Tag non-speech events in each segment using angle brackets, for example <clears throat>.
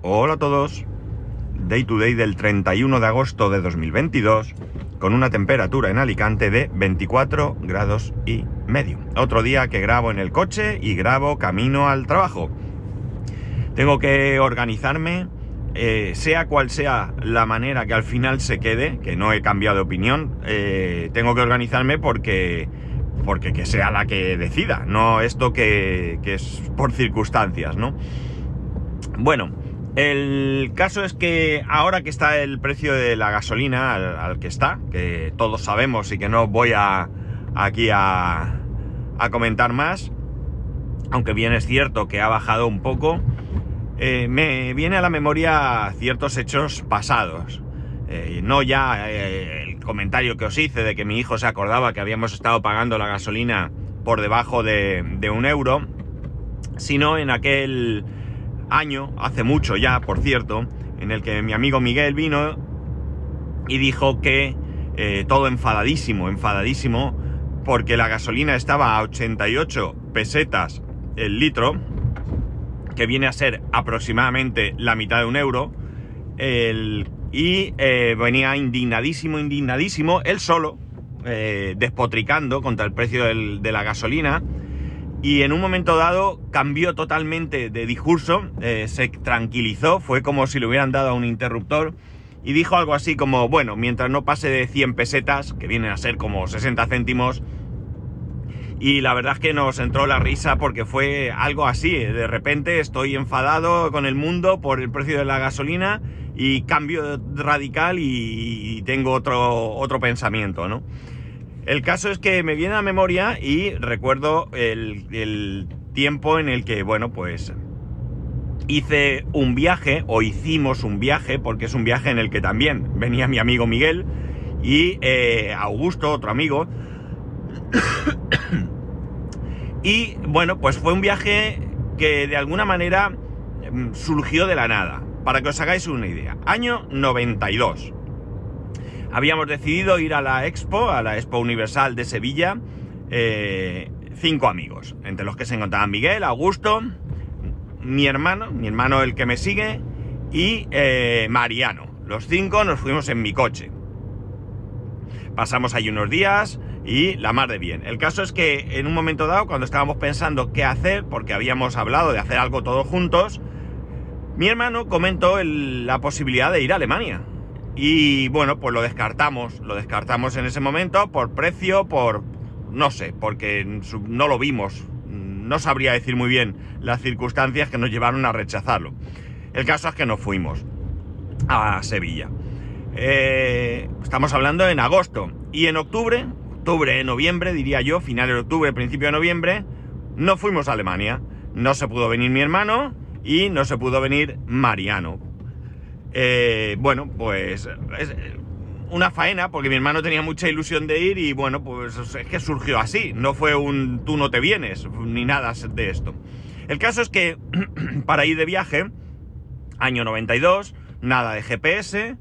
Hola a todos. Day to day del 31 de agosto de 2022 con una temperatura en Alicante de 24 grados y medio. Otro día que grabo en el coche y grabo camino al trabajo. Tengo que organizarme, eh, sea cual sea la manera que al final se quede, que no he cambiado de opinión, eh, tengo que organizarme porque, porque que sea la que decida, no esto que, que es por circunstancias, ¿no? Bueno, el caso es que ahora que está el precio de la gasolina al, que está, que todos sabemos y que no voy a aquí a, comentar más, aunque bien es cierto que ha bajado un poco, eh, me viene a la memoria ciertos hechos pasados. Eh, no ya eh, el comentario que os hice de que mi hijo se acordaba que habíamos estado pagando la gasolina por debajo de, de un euro, sino en aquel año, hace mucho ya, por cierto, en el que mi amigo Miguel vino y dijo que eh, todo enfadadísimo, enfadadísimo, porque la gasolina estaba a 88 pesetas el litro, que viene a ser aproximadamente la mitad de un euro, y eh, venía indignadísimo, indignadísimo, él solo, eh, despotricando contra el precio de la gasolina, y en un momento dado cambió totalmente de discurso, eh, se tranquilizó, fue como si le hubieran dado a un interruptor y dijo algo así como, bueno, mientras no pase de 100 pesetas, que vienen a ser como 60 céntimos, y la verdad es que nos entró la risa porque fue algo así, de repente estoy enfadado con el mundo por el precio de la gasolina y cambio radical y, tengo otro, otro pensamiento, ¿no? El caso es que me viene a memoria y recuerdo el, tiempo en el que, bueno, pues hice un viaje o hicimos un viaje, porque es un viaje en el que también venía mi amigo Miguel y eh, Augusto, otro amigo. y bueno, pues fue un viaje que de alguna manera mm, surgió de la nada. Para que os hagáis una idea. Año 92 habíamos decidido ir a la Expo, a la Expo Universal de Sevilla, eh, cinco amigos, entre los que se encontraban Miguel, Augusto, mi hermano, mi hermano el que me sigue, y eh, Mariano. Los cinco nos fuimos en mi coche. Pasamos ahí unos días y la mar de bien. El caso es que en un momento dado, cuando estábamos pensando qué hacer, porque habíamos hablado de hacer algo todos juntos, mi hermano comentó la posibilidad de ir a Alemania. Y bueno, pues lo descartamos, lo descartamos en ese momento por precio, por... no sé, porque no lo vimos, no sabría decir muy bien las circunstancias que nos llevaron a rechazarlo. El caso es que nos fuimos a Sevilla. Eh, estamos hablando en agosto y en octubre, octubre, noviembre, diría yo, finales de octubre, principio de noviembre, no fuimos a Alemania. No se pudo venir mi hermano y no se pudo venir Mariano. Eh, bueno, pues es una faena porque mi hermano tenía mucha ilusión de ir y bueno, pues es que surgió así, no fue un tú no te vienes ni nada de esto. El caso es que <clears throat> para ir de viaje, año 92, nada de GPS,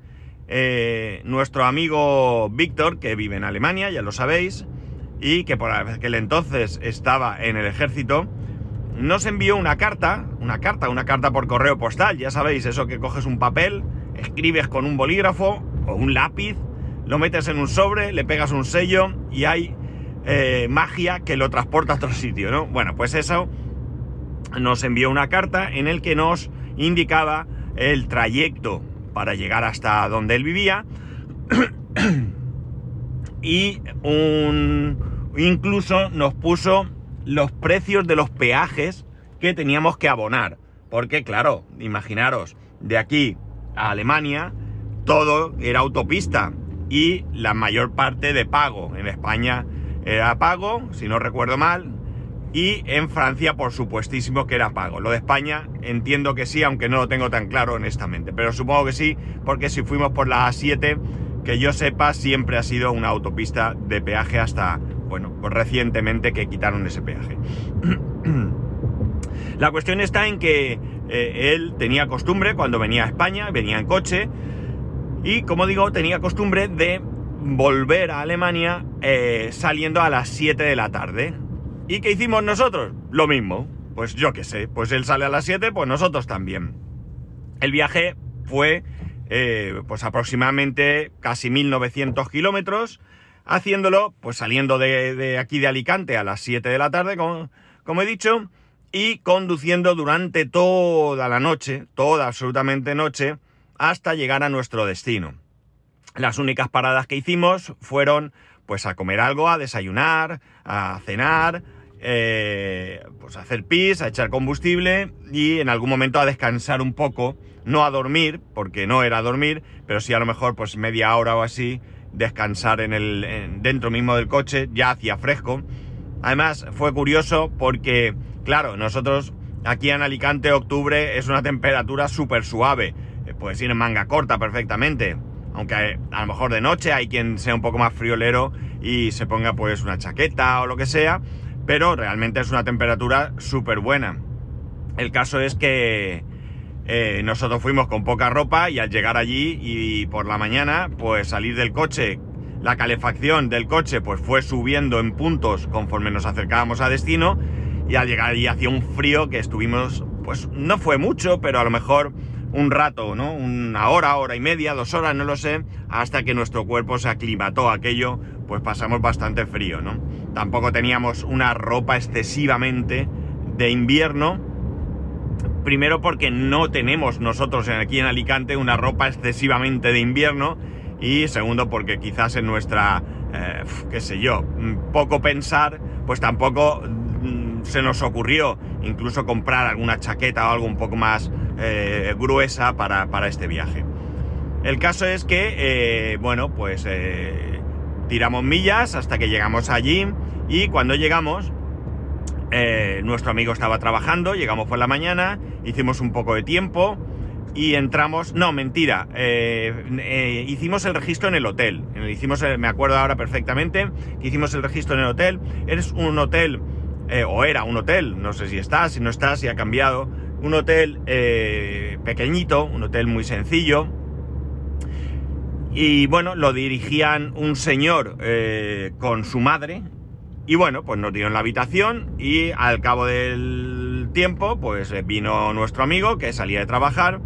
eh, nuestro amigo Víctor, que vive en Alemania, ya lo sabéis, y que por aquel entonces estaba en el ejército, nos envió una carta, una carta, una carta por correo postal, ya sabéis, eso que coges un papel, escribes con un bolígrafo o un lápiz, lo metes en un sobre, le pegas un sello y hay eh, magia que lo transporta a otro sitio, ¿no? Bueno, pues eso nos envió una carta en el que nos indicaba el trayecto para llegar hasta donde él vivía <clears throat> y un incluso nos puso los precios de los peajes que teníamos que abonar. Porque claro, imaginaros, de aquí a Alemania todo era autopista y la mayor parte de pago. En España era pago, si no recuerdo mal, y en Francia por supuestísimo que era pago. Lo de España entiendo que sí, aunque no lo tengo tan claro honestamente, pero supongo que sí, porque si fuimos por la A7, que yo sepa, siempre ha sido una autopista de peaje hasta bueno, pues recientemente que quitaron ese peaje. <clears throat> La cuestión está en que eh, él tenía costumbre, cuando venía a España, venía en coche, y como digo, tenía costumbre de volver a Alemania eh, saliendo a las 7 de la tarde. ¿Y qué hicimos nosotros? Lo mismo. Pues yo qué sé, pues él sale a las 7, pues nosotros también. El viaje fue eh, pues aproximadamente casi 1900 kilómetros, haciéndolo pues saliendo de, aquí de Alicante a las 7 de la tarde, como, como he dicho, y conduciendo durante toda la noche, toda absolutamente noche, hasta llegar a nuestro destino. Las únicas paradas que hicimos fueron pues a comer algo, a desayunar, a cenar, eh, pues a hacer pis, a echar combustible y en algún momento a descansar un poco, no a dormir, porque no era dormir, pero sí a lo mejor pues media hora o así descansar en el dentro mismo del coche, ya hacía fresco. Además fue curioso porque, claro, nosotros aquí en Alicante octubre es una temperatura súper suave, eh, puedes ir en manga corta perfectamente aunque a lo mejor de noche hay quien sea un poco más friolero y se ponga pues una chaqueta o lo que sea, pero realmente es una temperatura súper buena. El caso es que eh, nosotros fuimos con poca ropa y al llegar allí y por la mañana pues salir del coche, la calefacción del coche pues fue subiendo en puntos conforme nos acercábamos a destino y al llegar allí hacía un frío que estuvimos pues no fue mucho, pero a lo mejor un rato, ¿no? Una hora, hora y media, dos horas, no lo sé, hasta que nuestro cuerpo se aclimató a aquello, pues pasamos bastante frío, ¿no? Tampoco teníamos una ropa excesivamente de invierno, primero porque no tenemos nosotros aquí en Alicante una ropa excesivamente de invierno, y segundo porque quizás en nuestra, eh, qué sé yo, poco pensar, pues tampoco mm, se nos ocurrió incluso comprar alguna chaqueta o algo un poco más eh, gruesa para, este viaje. El caso es que, eh, bueno, pues tiramos millas hasta que llegamos allí y cuando llegamos, nuestro amigo estaba trabajando, llegamos por la mañana, hicimos un poco de tiempo y entramos, no, mentira, hicimos el registro en el hotel, hicimos, me acuerdo ahora perfectamente, que hicimos el registro en el hotel, es un hotel, o era un hotel, no sé si está, si no está, si ha cambiado, un hotel eh, pequeñito, un hotel muy sencillo. Y bueno, lo dirigían un señor eh, con su madre. Y bueno, pues nos dieron la habitación y al cabo del tiempo, pues vino nuestro amigo que salía de trabajar.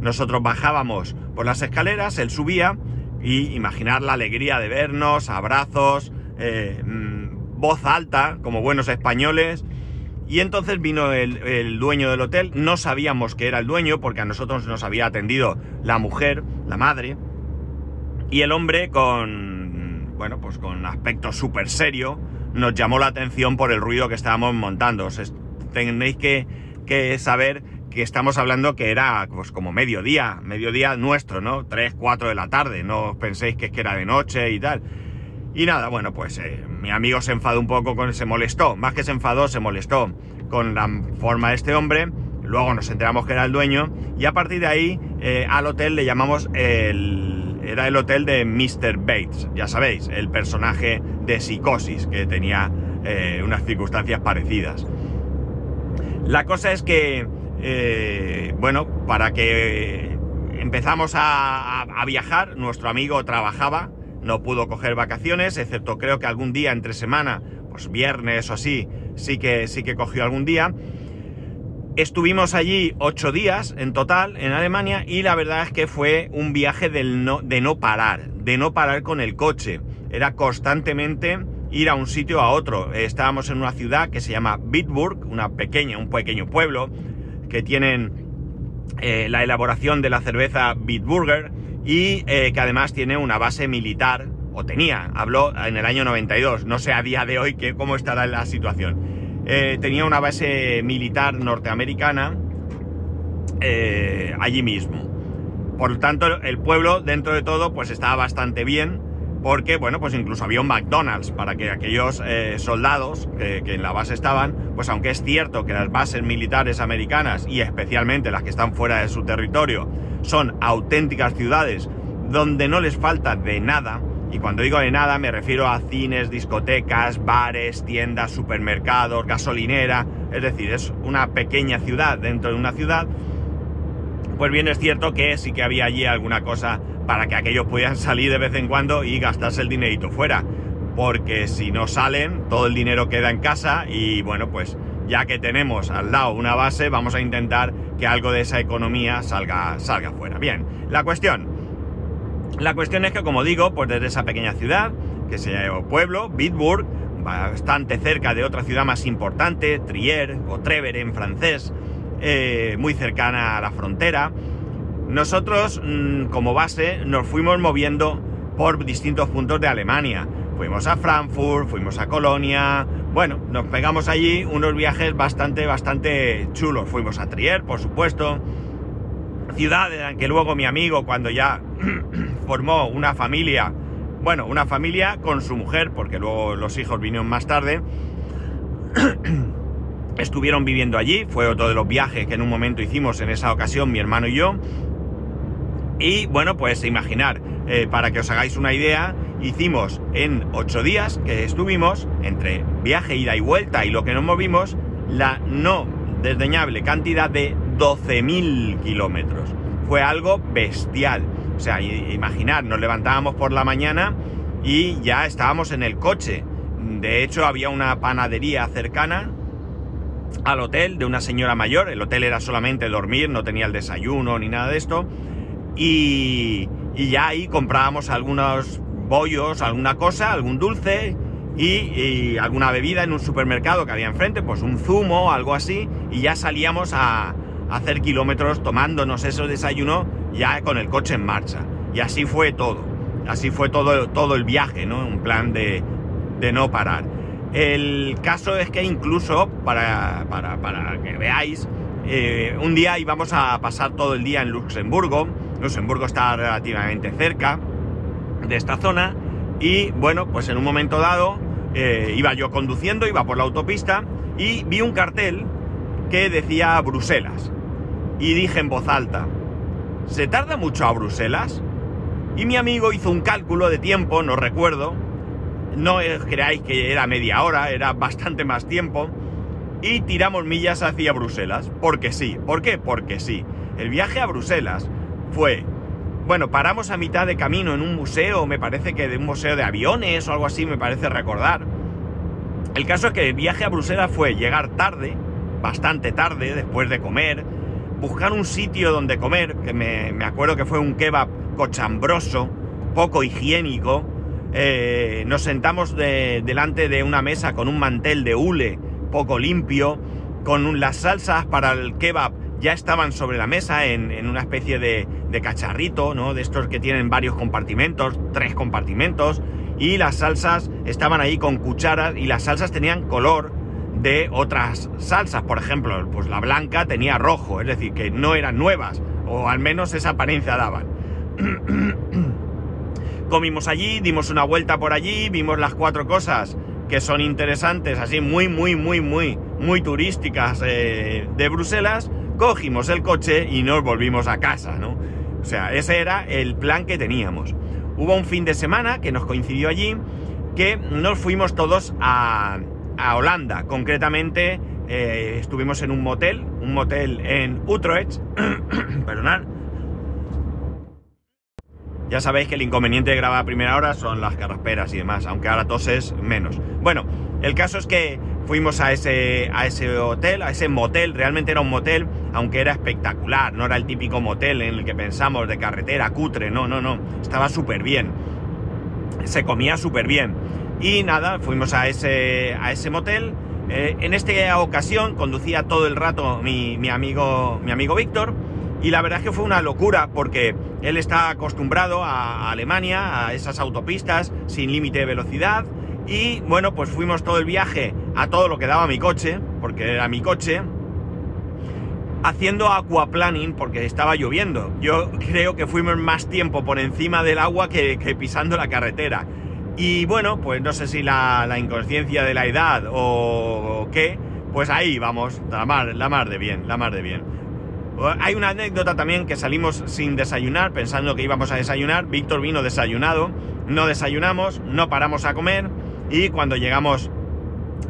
Nosotros bajábamos por las escaleras, él subía y imaginar la alegría de vernos, abrazos, eh, mm, voz alta, como buenos españoles, y entonces vino el, dueño del hotel, no sabíamos que era el dueño porque a nosotros nos había atendido la mujer, la madre, y el hombre con, bueno, pues con aspecto súper serio, nos llamó la atención por el ruido que estábamos montando. tenéis que, saber que estamos hablando que era pues como mediodía, mediodía nuestro, ¿no? 3, 4 de la tarde, no penséis que, es que era de noche y tal. Y nada, bueno, pues eh, mi amigo se enfadó un poco, con, se molestó, más que se enfadó, se molestó con la forma de este hombre. Luego nos enteramos que era el dueño y a partir de ahí eh, al hotel le llamamos el... Era el hotel de Mr. Bates, ya sabéis, el personaje de psicosis que tenía eh, unas circunstancias parecidas. La cosa es que, bueno, para que empezamos a viajar, nuestro amigo trabajaba no pudo coger vacaciones, excepto creo que algún día entre semana, pues viernes o así, sí que, sí que cogió algún día. Estuvimos allí ocho días en total en Alemania y la verdad es que fue un viaje no, de no parar, de no parar con el coche. Era constantemente ir a un sitio a otro. Estábamos en una ciudad que se llama Bitburg, una pequeña, un pequeño pueblo, que tienen eh, la elaboración de la cerveza Bitburger y eh, que además tiene una base militar, o tenía, habló en el año 92, no sé a día de hoy que, cómo estará la situación. Eh, tenía una base militar norteamericana eh, allí mismo. Por lo tanto, el pueblo, dentro de todo, pues estaba bastante bien, porque, bueno, pues incluso había un McDonald's para que aquellos soldados que en la base estaban, pues aunque es cierto que las bases militares americanas, y especialmente las que están fuera de su territorio, son auténticas ciudades donde no les falta de nada, y cuando digo de nada me refiero a cines, discotecas, bares, tiendas, supermercados, gasolinera, es decir, es una pequeña ciudad dentro de una ciudad, pues bien es cierto que sí que había allí alguna cosa para que aquellos pudieran salir de vez en cuando y gastarse el dinerito fuera, porque si no salen, todo el dinero queda en casa y bueno, pues ya que tenemos al lado una base, vamos a intentar que algo de esa economía salga, salga fuera. Bien, la cuestión. La cuestión es que, como digo, pues desde esa pequeña ciudad, que se llama pueblo, Bitburg, bastante cerca de otra ciudad más importante, Trier o Trever en francés, eh, muy cercana a la frontera, nosotros mm, como base nos fuimos moviendo por distintos puntos de Alemania. Fuimos a Frankfurt, fuimos a Colonia, bueno, nos pegamos allí unos viajes bastante, bastante chulos. Fuimos a Trier, por supuesto, ciudad en que luego mi amigo, cuando ya <clears throat> formó una familia, bueno, una familia con su mujer, porque luego los hijos vinieron más tarde, <clears throat> estuvieron viviendo allí, fue otro de los viajes que en un momento hicimos en esa ocasión mi hermano y yo. Y bueno, pues imaginar, eh, para que os hagáis una idea, hicimos en ocho días que estuvimos, entre viaje, ida y vuelta y lo que nos movimos, la no desdeñable cantidad de 12.000 kilómetros. Fue algo bestial. O sea, imaginar, nos levantábamos por la mañana y ya estábamos en el coche. De hecho, había una panadería cercana al hotel de una señora mayor. El hotel era solamente dormir, no tenía el desayuno ni nada de esto. Y, y ya ahí comprábamos algunos bollos, alguna cosa, algún dulce y, alguna bebida en un supermercado que había enfrente, pues un zumo, algo así, y ya salíamos a, hacer kilómetros tomándonos ese desayuno ya con el coche en marcha. Y así fue todo. Así fue todo, todo el viaje, ¿no? Un plan de, de no parar. El caso es que incluso, para, para, para que veáis, eh, un día íbamos a pasar todo el día en Luxemburgo. Luxemburgo está relativamente cerca de esta zona y bueno, pues en un momento dado eh, iba yo conduciendo, iba por la autopista y vi un cartel que decía Bruselas. Y dije en voz alta, ¿se tarda mucho a Bruselas? Y mi amigo hizo un cálculo de tiempo, no recuerdo, no creáis que era media hora, era bastante más tiempo, y tiramos millas hacia Bruselas, porque sí. ¿Por qué? Porque sí. El viaje a Bruselas fue bueno, paramos a mitad de camino en un museo, me parece que de un museo de aviones o algo así, me parece recordar. El caso es que el viaje a Bruselas fue llegar tarde, bastante tarde, después de comer, buscar un sitio donde comer, que me, acuerdo que fue un kebab cochambroso, poco higiénico. Eh, nos sentamos delante de una mesa con un mantel de hule poco limpio, con las salsas para el kebab ya estaban sobre la mesa en, una especie de, cacharrito, ¿no? De estos que tienen varios compartimentos, tres compartimentos, y las salsas estaban ahí con cucharas y las salsas tenían color de otras salsas, por ejemplo, pues la blanca tenía rojo, es decir, que no eran nuevas, o al menos esa apariencia daban. <clears throat> Comimos allí, dimos una vuelta por allí, vimos las cuatro cosas que son interesantes, así muy, muy, muy, muy, muy turísticas eh, de Bruselas, cogimos el coche y nos volvimos a casa, ¿no? O sea, ese era el plan que teníamos. Hubo un fin de semana que nos coincidió allí, que nos fuimos todos a, Holanda. Concretamente, eh, estuvimos en un motel, un motel en Utrecht, <coughs> perdonad. Ya sabéis que el inconveniente de grabar a primera hora son las carrasperas y demás, aunque ahora toses menos. Bueno, el caso es que fuimos a ese, a ese hotel, a ese motel, realmente era un motel, aunque era espectacular, no era el típico motel en el que pensamos de carretera, cutre, no, no, no, estaba súper bien, se comía súper bien. Y nada, fuimos a ese, a ese motel. Eh, en esta ocasión conducía todo el rato mi, amigo, mi amigo Víctor. Y la verdad es que fue una locura porque él está acostumbrado a Alemania, a esas autopistas sin límite de velocidad, y bueno, pues fuimos todo el viaje a todo lo que daba mi coche, porque era mi coche, haciendo aquaplaning porque estaba lloviendo. Yo creo que fuimos más tiempo por encima del agua que, pisando la carretera. Y bueno, pues no sé si la, inconsciencia de la edad o, qué, pues ahí vamos, la mar, la mar de bien, la mar de bien. Hay una anécdota también que salimos sin desayunar, pensando que íbamos a desayunar. Víctor vino desayunado, no desayunamos, no paramos a comer y cuando llegamos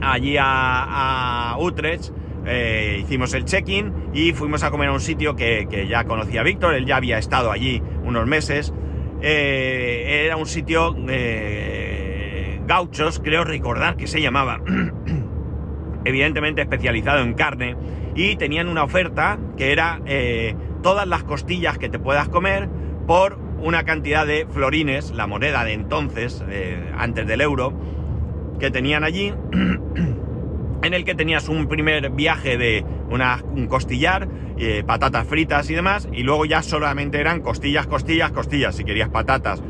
allí a, Utrecht, eh, hicimos el check-in y fuimos a comer a un sitio que, ya conocía Víctor, él ya había estado allí unos meses. Eh, era un sitio eh, gauchos, creo recordar que se llamaba. <clears throat> evidentemente especializado en carne, y tenían una oferta que era eh, todas las costillas que te puedas comer por una cantidad de florines, la moneda de entonces, antes del euro, que tenían allí, <clears throat> en el que tenías un primer viaje de una, un costillar, eh, patatas fritas y demás, y luego ya solamente eran costillas, costillas, costillas. Si querías patatas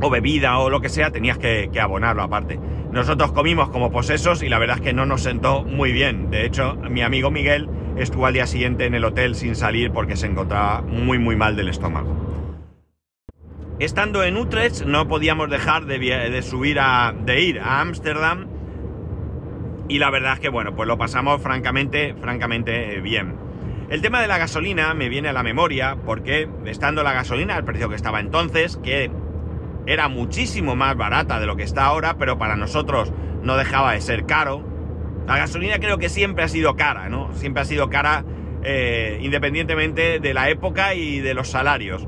o bebida o lo que sea, tenías que, que abonarlo aparte. Nosotros comimos como posesos y la verdad es que no nos sentó muy bien. De hecho, mi amigo Miguel estuvo al día siguiente en el hotel sin salir porque se encontraba muy muy mal del estómago. Estando en Utrecht no podíamos dejar de, subir a, de ir a Ámsterdam y la verdad es que bueno, pues lo pasamos francamente, francamente eh, bien. El tema de la gasolina me viene a la memoria porque estando la gasolina al precio que estaba entonces, que era muchísimo más barata de lo que está ahora, pero para nosotros no dejaba de ser caro. La gasolina creo que siempre ha sido cara, ¿no? Siempre ha sido cara eh, independientemente de la época y de los salarios.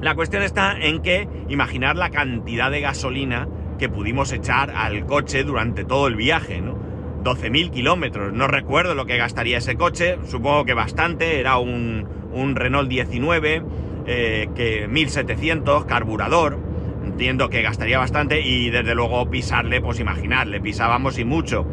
La cuestión está en que imaginar la cantidad de gasolina que pudimos echar al coche durante todo el viaje, ¿no? 12.000 kilómetros, no recuerdo lo que gastaría ese coche, supongo que bastante, era un, Renault 19, eh, que 1700, carburador, entiendo que gastaría bastante y desde luego pisarle, pues imaginarle, pisábamos y mucho.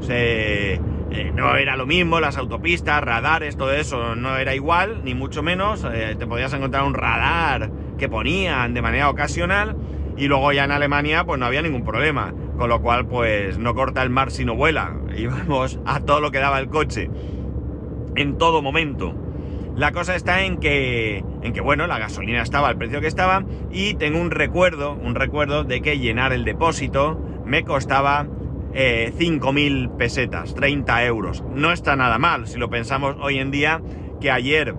Se, eh, no era lo mismo, las autopistas, radares, todo eso no era igual, ni mucho menos. Eh, te podías encontrar un radar que ponían de manera ocasional y luego ya en Alemania pues no había ningún problema. Con lo cual pues no corta el mar sino vuela. <laughs> Íbamos a todo lo que daba el coche. En todo momento. La cosa está en que, en que, bueno, la gasolina estaba al precio que estaba y tengo un recuerdo, un recuerdo de que llenar el depósito me costaba 5.000 eh, pesetas, 30 euros. No está nada mal si lo pensamos hoy en día que ayer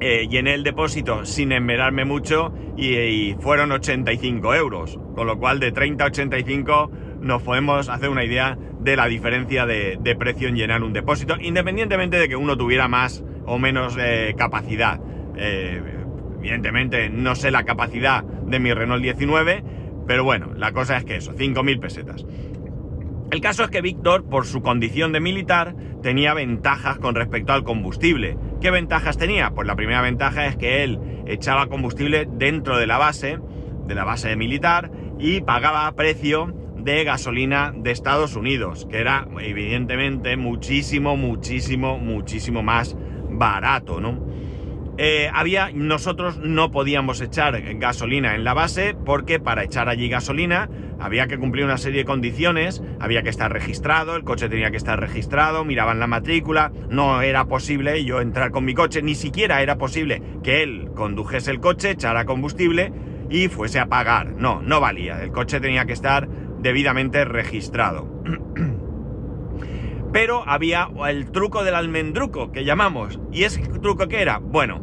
eh, llené el depósito sin enmerarme mucho y, fueron 85 euros. Con lo cual de 30 a 85 nos podemos hacer una idea de la diferencia de, precio en llenar un depósito, independientemente de que uno tuviera más o menos eh, capacidad. evidentemente no sé la capacidad de mi Renault 19, pero bueno, la cosa es que eso, 5.000 pesetas. El caso es que Víctor, por su condición de militar, tenía ventajas con respecto al combustible. ¿Qué ventajas tenía? Pues la primera ventaja es que él echaba combustible dentro de la base, de la base militar, y pagaba precio de gasolina de Estados Unidos, que era evidentemente muchísimo, muchísimo, muchísimo más barato, ¿no? Eh, había, nosotros no podíamos echar gasolina en la base porque para echar allí gasolina había que cumplir una serie de condiciones, había que estar registrado, el coche tenía que estar registrado, miraban la matrícula, no era posible yo entrar con mi coche, ni siquiera era posible que él condujese el coche, echara combustible y fuese a pagar. No, no valía, el coche tenía que estar debidamente registrado. <clears throat> Pero había el truco del almendruco que llamamos. ¿Y ese truco qué era? Bueno,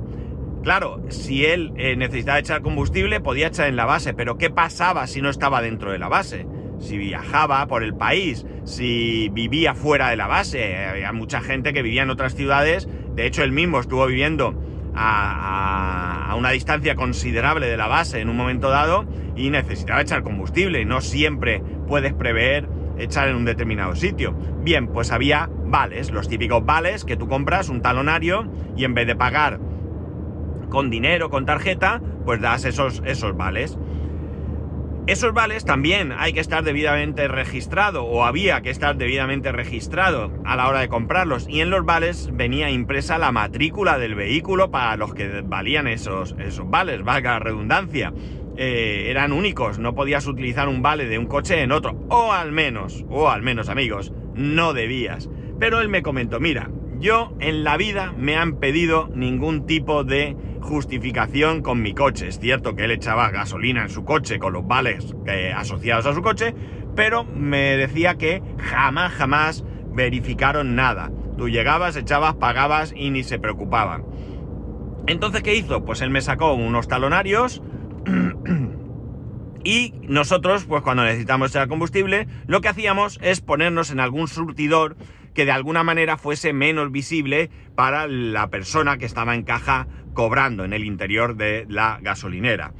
claro, si él eh, necesitaba echar combustible podía echar en la base, pero ¿qué pasaba si no estaba dentro de la base? Si viajaba por el país, si vivía fuera de la base, había mucha gente que vivía en otras ciudades, de hecho él mismo estuvo viviendo a, a, una distancia considerable de la base en un momento dado y necesitaba echar combustible. No siempre puedes prever echar en un determinado sitio. Bien, pues había vales, los típicos vales que tú compras un talonario y en vez de pagar con dinero, con tarjeta, pues das esos, esos vales. Esos vales también hay que estar debidamente registrado o había que estar debidamente registrado a la hora de comprarlos y en los vales venía impresa la matrícula del vehículo para los que valían esos, esos vales, valga la redundancia. Eh, eran únicos, no podías utilizar un vale de un coche en otro, o al menos, o al menos amigos, no debías. Pero él me comentó, mira, yo en la vida me han pedido ningún tipo de justificación con mi coche. Es cierto que él echaba gasolina en su coche con los vales eh, asociados a su coche, pero me decía que jamás, jamás verificaron nada. Tú llegabas, echabas, pagabas y ni se preocupaban. Entonces, ¿qué hizo? Pues él me sacó unos talonarios, y nosotros, pues cuando necesitamos echar combustible, lo que hacíamos es ponernos en algún surtidor que de alguna manera fuese menos visible para la persona que estaba en caja cobrando en el interior de la gasolinera.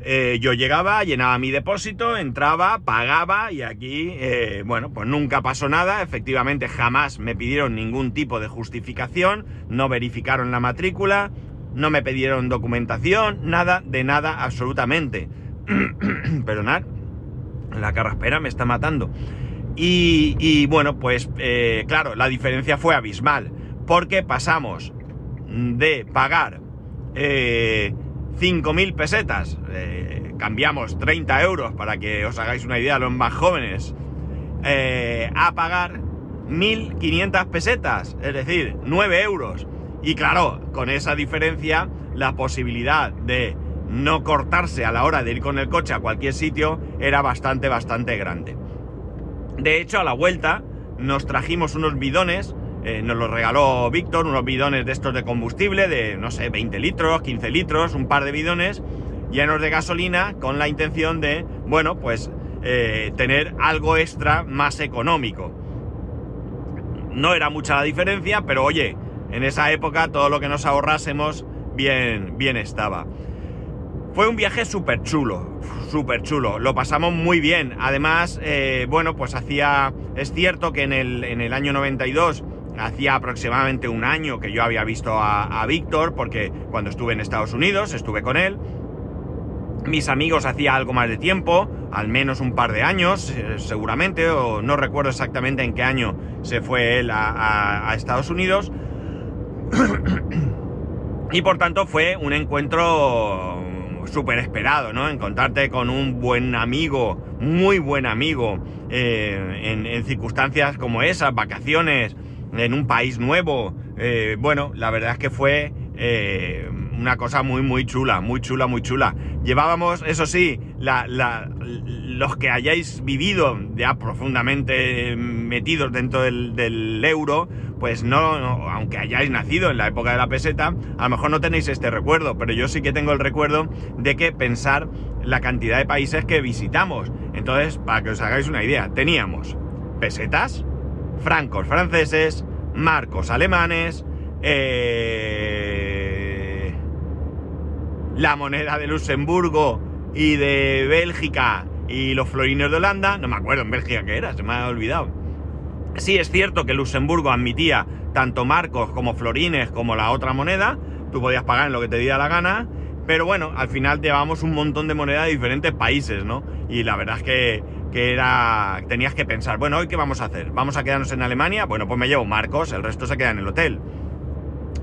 eh, yo llegaba, llenaba mi depósito, entraba, pagaba y aquí, eh, bueno, pues nunca pasó nada. Efectivamente, jamás me pidieron ningún tipo de justificación, no verificaron la matrícula, no me pidieron documentación, nada, de nada, absolutamente. <clears throat> Perdonad, la carraspera me está matando. Y, bueno, pues eh, claro, la diferencia fue abismal, porque pasamos de pagar 5.000 pesetas, eh, cambiamos 30 euros para que os hagáis una idea los más jóvenes, eh, a pagar 1.500 pesetas, es decir, 9 euros. Y claro, con esa diferencia, la posibilidad de no cortarse a la hora de ir con el coche a cualquier sitio era bastante, bastante grande. De hecho, a la vuelta nos trajimos unos bidones eh, nos lo regaló Víctor, unos bidones de estos de combustible, de no sé, 20 litros, 15 litros, un par de bidones llenos de gasolina con la intención de, bueno, pues eh, tener algo extra más económico. No era mucha la diferencia, pero oye, en esa época todo lo que nos ahorrásemos bien, bien estaba. Fue un viaje súper chulo, súper chulo. Lo pasamos muy bien. Además, eh, bueno, pues hacía. Es cierto que en el, en el año 92 Hacía aproximadamente un año que yo había visto a, Víctor, porque cuando estuve en Estados Unidos estuve con él. Mis amigos hacía algo más de tiempo, al menos un par de años, eh, seguramente, o no recuerdo exactamente en qué año se fue él a, Estados Unidos. <coughs> y por tanto fue un encuentro súper esperado, ¿no? Encontrarte con un buen amigo, muy buen amigo, eh, en, circunstancias como esas, vacaciones, en un país nuevo. Eh, bueno, la verdad es que fue eh, una cosa muy, muy chula, muy chula, muy chula. Llevábamos, eso sí, los que hayáis vivido ya profundamente metidos dentro del, euro, pues no, aunque hayáis nacido en la época de la peseta, a lo mejor no tenéis este recuerdo, pero yo sí que tengo el recuerdo de que pensar la cantidad de países que visitamos. Entonces, para que os hagáis una idea, teníamos pesetas, francos franceses, marcos alemanes, eh, la moneda de Luxemburgo y de Bélgica y los florines de Holanda, no me acuerdo en Bélgica qué era, se me ha olvidado. Sí, es cierto que Luxemburgo admitía tanto marcos como florines como la otra moneda, tú podías pagar en lo que te diera la gana, pero bueno, al final llevábamos un montón de moneda de diferentes países, ¿no? Y la verdad es que que era, tenías que pensar, bueno, ¿hoy qué vamos a hacer? ¿Vamos a quedarnos en Alemania? Bueno, pues me llevo Marcos, el resto se queda en el hotel.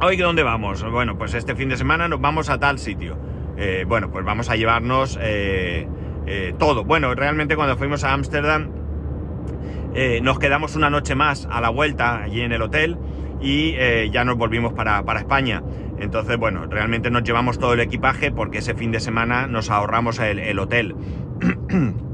¿Hoy dónde vamos? Bueno, pues este fin de semana nos vamos a tal sitio. Eh, bueno, pues vamos a llevarnos eh, eh, todo. Bueno, realmente cuando fuimos a Ámsterdam nos quedamos una noche más a la vuelta allí en el hotel y ya nos volvimos para, España. Entonces, bueno, realmente nos llevamos todo el equipaje porque ese fin de semana nos ahorramos el, el hotel. <clears throat>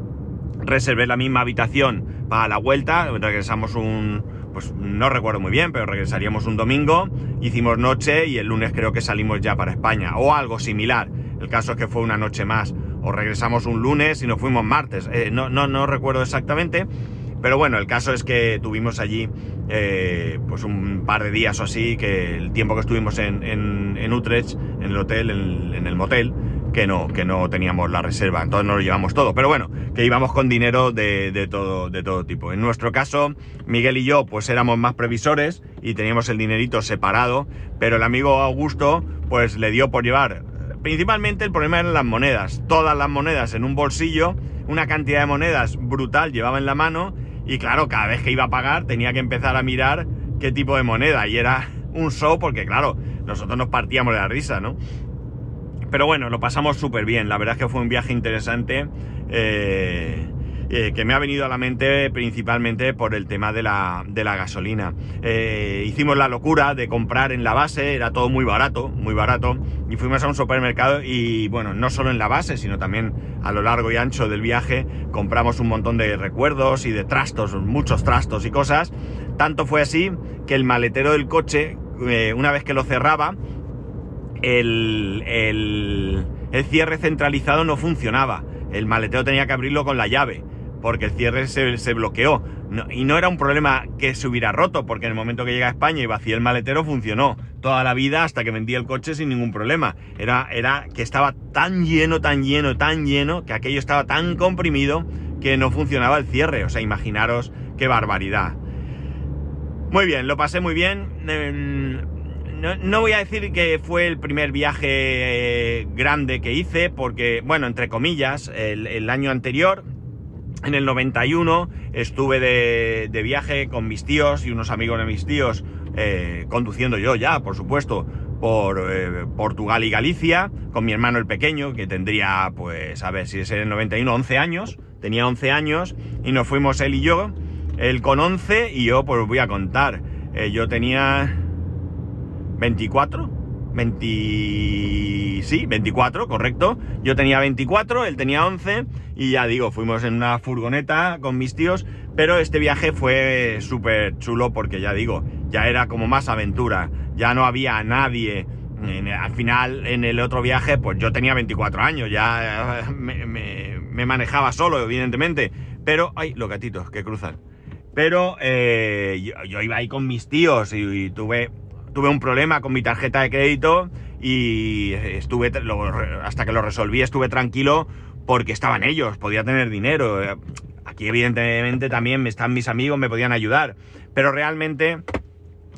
reservé la misma habitación para la vuelta, regresamos un, pues no recuerdo muy bien, pero regresaríamos un domingo, hicimos noche y el lunes creo que salimos ya para España, o algo similar. El caso es que fue una noche más, o regresamos un lunes y nos fuimos martes, eh, no, no, no recuerdo exactamente, pero bueno, el caso es que tuvimos allí eh, pues un par de días o así, que el tiempo que estuvimos en, en, Utrecht, en el hotel, en el motel, que no, que no teníamos la reserva, entonces no lo llevamos todo, pero bueno, que íbamos con dinero de, todo, de todo tipo. En nuestro caso, Miguel y yo, pues éramos más previsores y teníamos el dinerito separado, pero el amigo Augusto, pues le dio por llevar, principalmente el problema eran las monedas, todas las monedas en un bolsillo, una cantidad de monedas brutal llevaba en la mano, y claro, cada vez que iba a pagar tenía que empezar a mirar qué tipo de moneda, y era un show porque claro, nosotros nos partíamos de la risa, ¿no? Pero bueno, lo pasamos súper bien. La verdad es que fue un viaje interesante eh, eh, que me ha venido a la mente principalmente por el tema de la, gasolina. Eh, hicimos la locura de comprar en la base, era todo muy barato, muy barato, y fuimos a un supermercado y bueno, no solo en la base, sino también a lo largo y ancho del viaje compramos un montón de recuerdos y de trastos, muchos trastos y cosas. Tanto fue así que el maletero del coche, una vez que lo cerraba, el, el, cierre centralizado no funcionaba. El maletero tenía que abrirlo con la llave, porque el cierre se, bloqueó. y no era un problema que se hubiera roto, porque en el momento que llega a España y vacía el maletero funcionó. toda la vida hasta que vendí el coche sin ningún problema. Era, era que estaba tan lleno, tan lleno, tan lleno, que aquello estaba tan comprimido que no funcionaba el cierre. O sea, imaginaros qué barbaridad. Muy bien, lo pasé muy bien. Em, no, voy a decir que fue el primer viaje eh, grande que hice, porque, bueno, entre comillas, el, año anterior, en el 91, estuve de, viaje con mis tíos y unos amigos de mis tíos, eh, conduciendo yo ya, por supuesto, por eh, Portugal y Galicia, con mi hermano el pequeño, que tendría, pues, a ver si es en el 91, 11 años, tenía 11 años, y nos fuimos él y yo, él con 11, y yo, pues, voy a contar, yo tenía 24, 20... Sí, 24, correcto. Yo tenía 24, él tenía 11 y ya digo, fuimos en una furgoneta con mis tíos, pero este viaje fue súper chulo porque ya digo, ya era como más aventura, ya no había nadie. al final, en el otro viaje, pues yo tenía 24 años, ya <laughs> me, manejaba solo, evidentemente. Pero, ay, los gatitos que cruzan. Pero eh, yo, iba ahí con mis tíos y tuve tuve un problema con mi tarjeta de crédito y estuve, hasta que lo resolví, estuve tranquilo porque estaban ellos, podía tener dinero. Aquí evidentemente también están mis amigos, me podían ayudar, pero realmente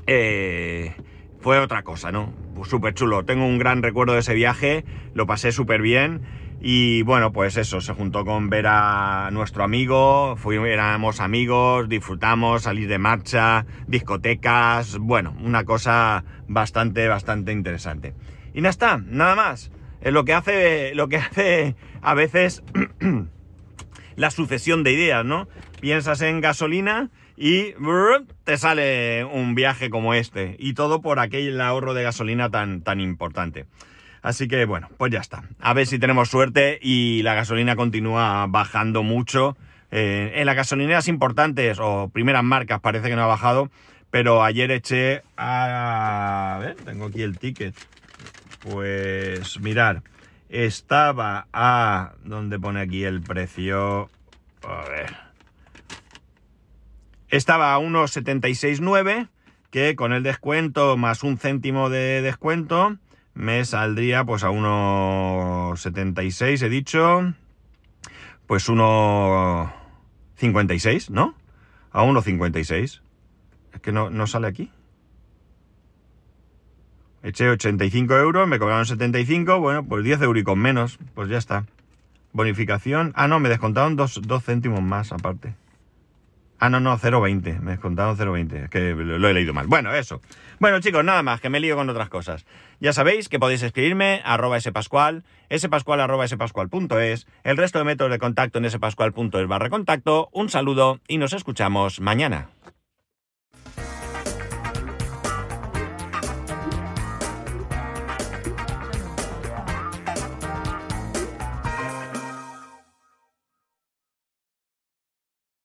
eh, fue otra cosa, ¿no? Súper chulo. Tengo un gran recuerdo de ese viaje, lo pasé súper bien y bueno, pues eso, se juntó con ver a nuestro amigo, fuimos, amigos, disfrutamos, salir de marcha, discotecas, bueno, una cosa bastante, bastante interesante. Y nada está, nada más. Es lo que hace, lo que <laughs> hace a veces <clears throat> la sucesión de ideas, ¿no? Piensas en gasolina y te sale un viaje como este. Y todo por aquel ahorro de gasolina tan, tan importante. Así que bueno, pues ya está. A ver si tenemos suerte y la gasolina continúa bajando mucho. Eh, en las gasolineras importantes o primeras marcas parece que no ha bajado, pero ayer eché a... a ver, tengo aquí el ticket. Pues mirar, estaba a... ¿Dónde pone aquí el precio? A ver. Estaba a 1,76,9, que con el descuento más un céntimo de descuento me saldría pues a 1,76 he dicho, pues 1,56, ¿no? A 1,56. Es que no, no sale aquí. Eché 85 euros, me cobraron 75, bueno, pues 10 euros menos, pues ya está. Bonificación. Ah, no, me descontaron 2 céntimos más aparte. Ah, no, no, 0,20. Me descontaron 0,20. Es que lo he leído mal. Bueno, eso. Bueno, chicos, nada más, que me lío con otras cosas. Ya sabéis que podéis escribirme arroba spascual, spascual arroba el resto de métodos de contacto en spascual.es barra contacto. Un saludo y nos escuchamos mañana.